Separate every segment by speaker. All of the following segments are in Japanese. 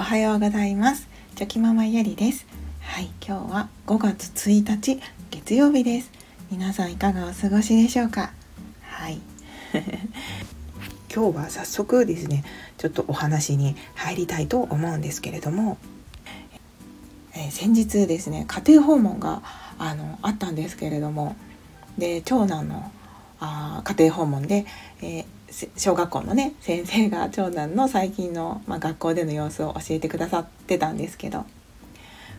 Speaker 1: おはようございます。チョキママゆりです。はい今日は5月1日月曜日です。皆さんいかがお過ごしでしょうか？はい。今日は早速ですねちょっとお話に入りたいと思うんですけれども、えー、先日ですね家庭訪問があのあったんですけれども。で長男のあ家庭訪問で、えー小学校のね先生が長男の最近の、まあ、学校での様子を教えてくださってたんですけど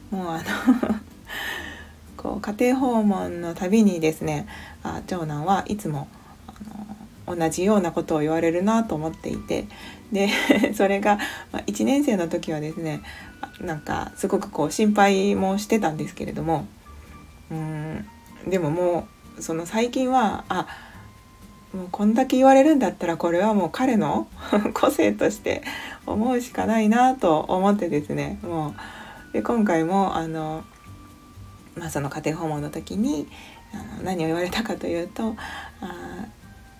Speaker 1: もうあの こう家庭訪問のたびにですねあ長男はいつもあの同じようなことを言われるなと思っていてで それが、まあ、1年生の時はですねなんかすごくこう心配もしてたんですけれどもうんでももうその最近はあもうこんだけ言われるんだったらこれはもう彼の 個性として思うしかないなと思ってですね。もうで今回もあの、まあ、その家庭訪問の時にあの何を言われたかというとあ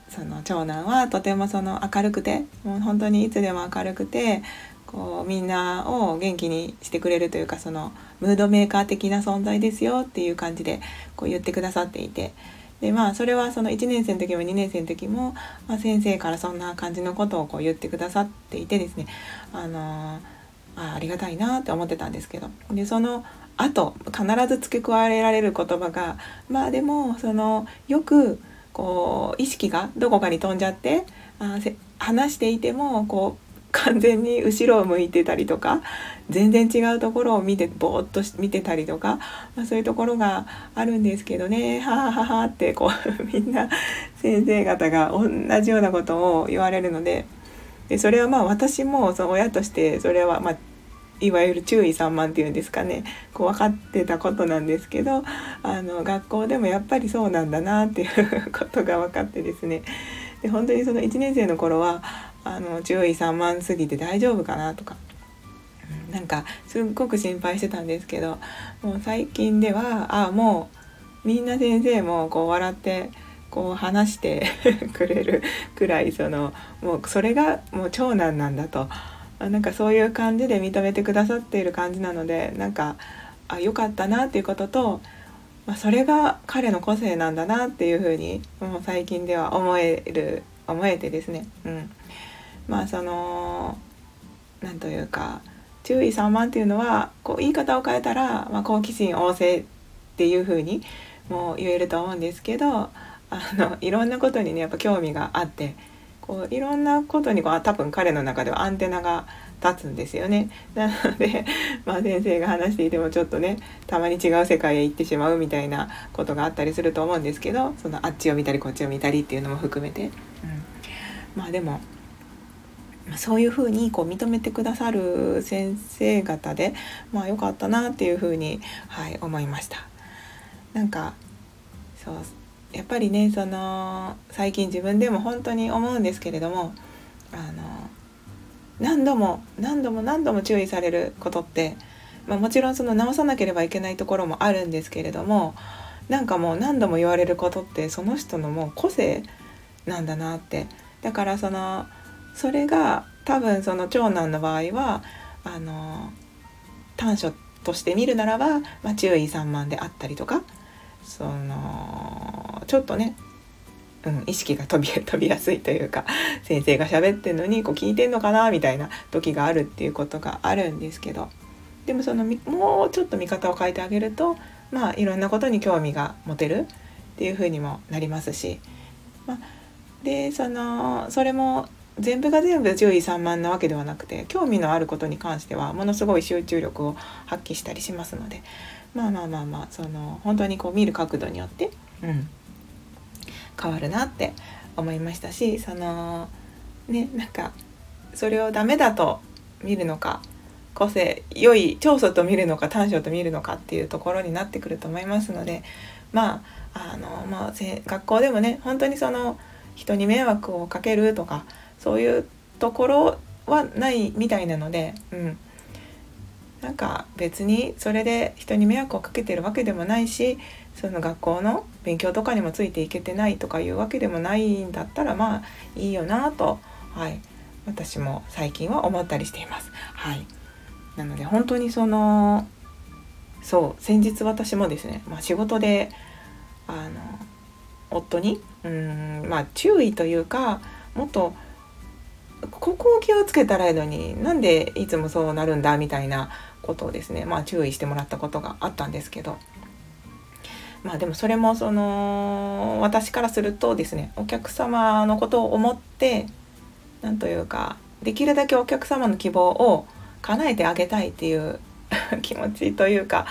Speaker 1: その長男はとてもその明るくてもう本当にいつでも明るくてこうみんなを元気にしてくれるというかそのムードメーカー的な存在ですよっていう感じでこう言ってくださっていてでまあそれはその1年生の時も2年生の時も、まあ、先生からそんな感じのことをこう言ってくださっていてですねあのあありがたいなって思ってたんですけど。でその後必ず付け加えられる言葉がまあでもそのよくこう意識がどこかに飛んじゃってあ話していてもこう完全に後ろを向いてたりとか全然違うところを見てぼーっと見てたりとか、まあ、そういうところがあるんですけどねははははってこう みんな先生方が同じようなことを言われるのででそれはまあ私もその親としてそれはまあいわゆる注意散漫っていうんですかねこう分かってたことなんですけどあの学校でもやっぱりそうなんだなっていうことが分かってですね。で本当にその1年生の頃はあの注意散漫すぎて大丈夫かなとか。なんかすっごく心配してたんですけどもう最近ではああもうみんな先生もこう笑ってこう話して くれるくらいそのもうそれがもう長男なんだと。なんかそういう感じで認めてくださっている感じなのでなんかあ良かったなっていうことと、まあ、それが彼の個性なんだなっていうふうにもう最近では思える思えてですね、うん、まあその何というか注意散漫っていうのはこう言い方を変えたら、まあ、好奇心旺盛っていう風にも言えると思うんですけどあのいろんなことにねやっぱ興味があってこういろんなことにこう多分彼の中ではアンテナが立つんですよね。なので、まあ、先生が話していてもちょっとねたまに違う世界へ行ってしまうみたいなことがあったりすると思うんですけどそのあっちを見たりこっちを見たりっていうのも含めて、うん、まあでもそういうふうにこう認めてくださる先生方でまあ良かったなっていうふうに、はい、思いました。なんかそうやっぱりねその最近自分でも本当に思うんですけれどもあの何度も何度も何度も注意されることって、まあ、もちろんその直さなければいけないところもあるんですけれどもなんかもう何度も言われることってその人のもう個性なんだなってだからそのそれが多分その長男の場合はあの短所として見るならば、まあ、注意散漫であったりとかそのちょっとね、うん、意識が飛び 飛びやすいというか先生が喋ってんのにこう聞いてんのかなみたいな時があるっていうことがあるんですけどでもそのもうちょっと見方を変えてあげるとまあいろんなことに興味が持てるっていう風にもなりますし、まあ、でそのそれも全部が全部注意散漫なわけではなくて興味のあることに関してはものすごい集中力を発揮したりしますのでまあまあまあまあその本当にこう見る角度によって、うん、変わるなって思いましたしそのねなんかそれをダメだと見るのか個性良い長所と見るのか短所と見るのかっていうところになってくると思いますのでまああのまあ学校でもね本当にその人に迷惑をかけるとかそういうところはないみたいなので、うん、なんか別にそれで人に迷惑をかけてるわけでもないしその学校の勉強とかにもついていけてないとかいうわけでもないんだったらまあいいよなと、はい、私も最近は思ったりしています。はい。なので本当にそのそう先日私もですね、まあ、仕事であの夫にうんまあ注意というかもっとここを気をつけたらいいのになんでいつもそうなるんだみたいなことをですねまあ注意してもらったことがあったんですけど。まあでもそれもその私からするとですねお客様のことを思って何というかできるだけお客様の希望を叶えてあげたいっていう 気持ちというか、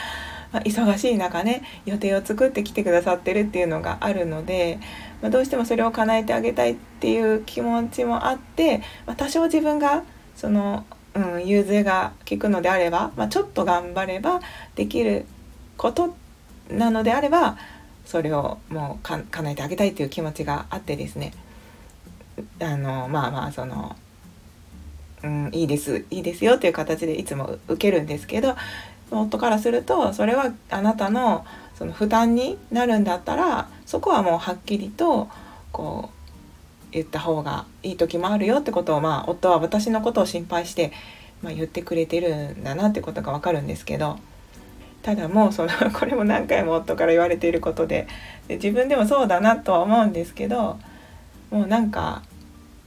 Speaker 1: まあ、忙しい中ね予定を作ってきてくださってるっていうのがあるので、まあ、どうしてもそれを叶えてあげたいっていう気持ちもあって、まあ、多少自分がその、うん、融通が利くのであれば、ま、ちょっと頑張ればできることなのであればそれをもうか叶えてあげたいっていう気持ちがあってですね。あのまあまあそのうん、いいですいいですよっていう形でいつも受けるんですけど夫からするとそれはあなたのその負担になるんだったらそこはもうはっきりとこう言った方がいい時もあるよってことを、まあ、夫は私のことを心配して、まあ、言ってくれてるんだなってことが分かるんですけどただもうその これも何回も夫から言われていることでで自分でもそうだなとは思うんですけどもうなんか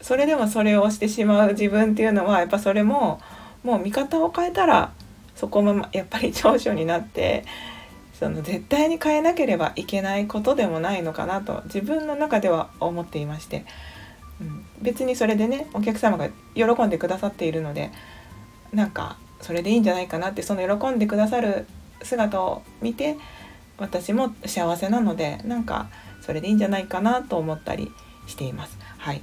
Speaker 1: それでもそれをしてしまう自分っていうのはやっぱそれももう見方を変えたらそこもやっぱり長所になってその絶対に変えなければいけないことでもないのかなと自分の中では思っていまして、うん、別にそれでねお客様が喜んでくださっているのでなんかそれでいいんじゃないかなってその喜んでくださる姿を見て私も幸せなのでなんかそれでいいんじゃないかなと思ったりしています。はい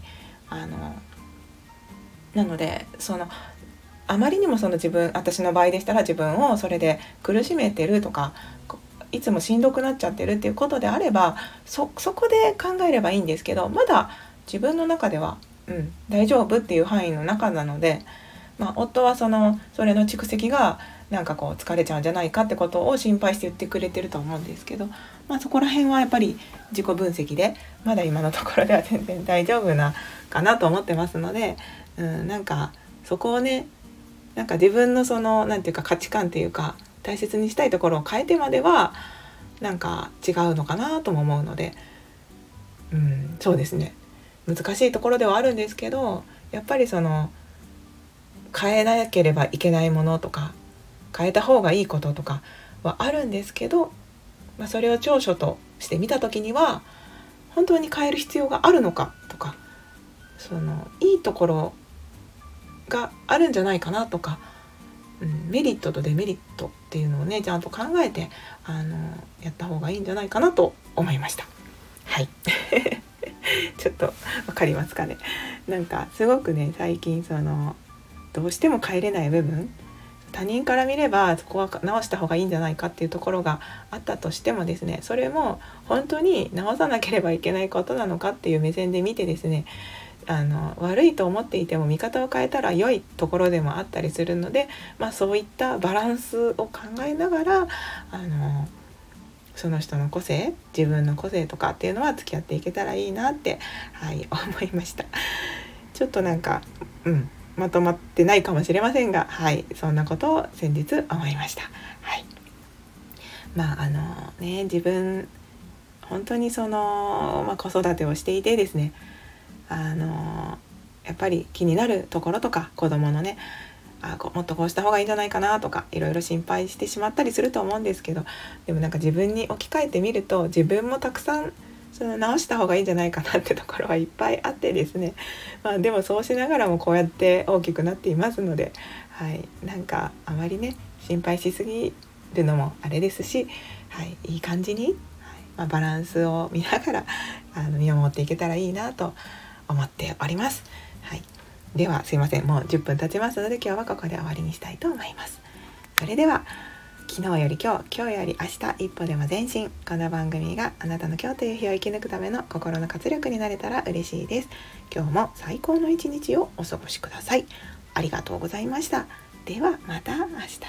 Speaker 1: あのなのでそのあまりにもその自分私の場合でしたら自分をそれで苦しめてるとかいつもしんどくなっちゃってるっていうことであればそこで考えればいいんですけどまだ自分の中では、うん、大丈夫っていう範囲の中なので、まあ、夫はそのそれの蓄積がなんかこう疲れちゃうんじゃないかってことを心配して言ってくれてると思うんですけど、まあ、そこら辺はやっぱり自己分析でまだ今のところでは全然大丈夫なかなと思ってますので、うん、なんかそこをねなんか自分のその何て言うか価値観っていうか大切にしたいところを変えてまではなんか違うのかなとも思うので、うん、そうですね。難しいところではあるんですけどやっぱりその変えなければいけないものとか変えた方がいいこととかはあるんですけど、まあ、それを長所として見た時には本当に変える必要があるのかとかそのいいところがあるんじゃないかなとか、うん、メリットとデメリットっていうのをねちゃんと考えてあのやった方がいいんじゃないかなと思いました。はい ちょっと分かりますかねなんかすごくね最近そのどうしても帰れない部分他人から見ればそこは直した方がいいんじゃないかっていうところがあったとしてもですねそれも本当に直さなければいけないことなのかっていう目線で見てですねあの悪いと思っていても見方を変えたら良いところでもあったりするので、まあ、そういったバランスを考えながらあのその人の個性自分の個性とかっていうのは付き合っていけたらいいなって、はい、思いました。ちょっとなんか、うん、まとまってないかもしれませんが、はい、そんなことを先日思いました。はい、まああのね自分本当にその、まあ、子育てをしていてですねあのやっぱり気になるところとか子供のねあもっとこうした方がいいんじゃないかなとかいろいろ心配してしまったりすると思うんですけどでもなんか自分に置き換えてみると自分もたくさんその直した方がいいんじゃないかなってところはいっぱいあってですね、まあ、でもそうしながらもこうやって大きくなっていますので、はい、なんかあまりね心配しすぎるのもあれですし、はい、いい感じに、はい。まあ、バランスを見ながらあの見守っていけたらいいなと思っております。はい、ではすいません。もう10分経ちますので今日はここで終わりにしたいと思います。それでは昨日より今日今日より明日一歩でも前進。この番組があなたの今日という日を生き抜くための心の活力になれたら嬉しいです。今日も最高の一日をお過ごしください。ありがとうございました。ではまた明日。